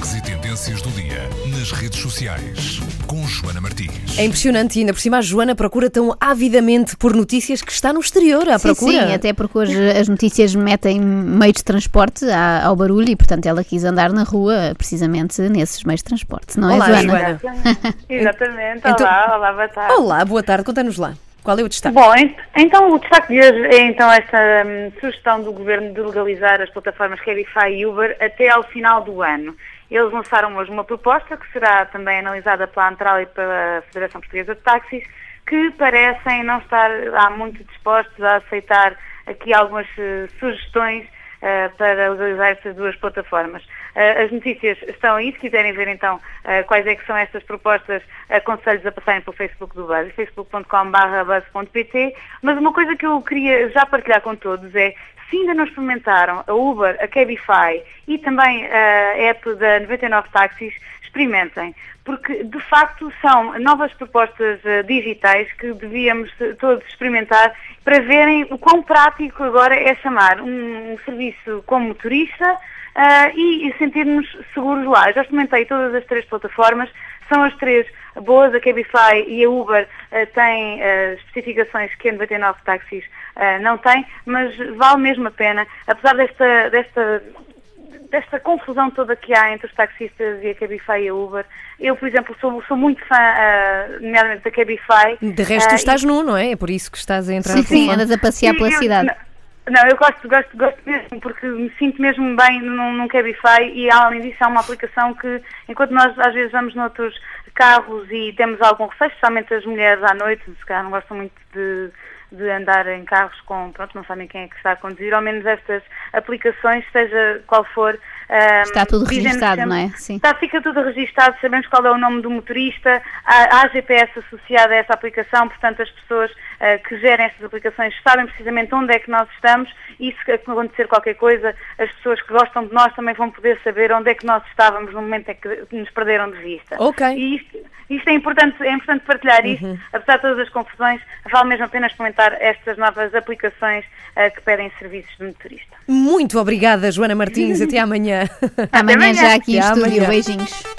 Destaques e tendências do dia nas redes sociais com Joana Martins. É impressionante e ainda por cima a Joana procura tão avidamente por notícias que está no exterior à Sim, procura. sim, até porque hoje as notícias metem meios de transporte ao barulho e, portanto, ela quis andar na rua precisamente nesses meios de transporte, não Olá, é, Joana? Joana. Exatamente. Então- Olá, olá, boa tarde. Olá, boa tarde, conta-nos lá. Qual é o destaque? Bom, ent- então o destaque de hoje é então esta hum, sugestão do Governo de legalizar as plataformas Cabify e Uber até ao final do ano. Eles lançaram hoje uma proposta que será também analisada pela Antral e pela Federação Portuguesa de Táxis, que parecem não estar há muito dispostos a aceitar aqui algumas eh, sugestões para legalizar estas duas plataformas. Eh, as notícias estão aí, se quiserem ver então eh, quais é que são estas propostas, aconselho-vos a passarem pelo Facebook do Buzz, facebook.com.br mas uma coisa que eu queria já partilhar com todos é, se ainda não experimentaram a Uber, a Cabify e também a app da 99 Táxis, experimentem, porque de facto são novas propostas eh, digitais que devíamos eh, todos experimentar para verem o quão prático agora é chamar um, um serviço como motorista ah, e, e sentir-nos seguros lá. Já experimentei todas as três plataformas, são as três boas, a Cabify e a Uber ah, têm ah, especificações que a 99 Táxis ah, não tem, mas vale mesmo a pena, apesar desta, desta desta confusão toda que há entre os taxistas e a Cabify e a Uber. Eu, por exemplo, sou, sou muito fã, ah, nomeadamente da Cabify. De resto, tu Ah, estás nu, não é? É por isso que estás a entrar Sim, sim, andas a passear pela eu- cidade. Não, não, eu gosto, gosto, gosto mesmo, porque me sinto mesmo bem num, num Cabify e além disso há uma aplicação que, enquanto nós às vezes vamos noutros carros e temos algum receio, especialmente as mulheres à noite, se calhar não gostam muito de, de andar em carros com, pronto, não sabem quem é que está a conduzir, ao menos estas aplicações, seja qual for, ah, Está tudo registado, não é? Sim. Está, fica tudo registado, sabemos qual é o nome do motorista, há, há GPS associado a essa aplicação, portanto as pessoas eh, que gerem estas aplicações sabem precisamente onde é que nós estamos e se acontecer qualquer coisa, as pessoas que gostam de nós também vão poder saber onde é que nós estávamos no momento em que nos perderam de vista. Ok. E isto, isto é importante, é importante partilhar isto, apesar de todas as confusões, vale mesmo a pena experimentar estas novas aplicações eh, que pedem serviços de motorista. Muito obrigada, Joana Martins. Até amanhã. Amanhã amanhã. já aqui em Até estúdio. amanhã. Beijinhos.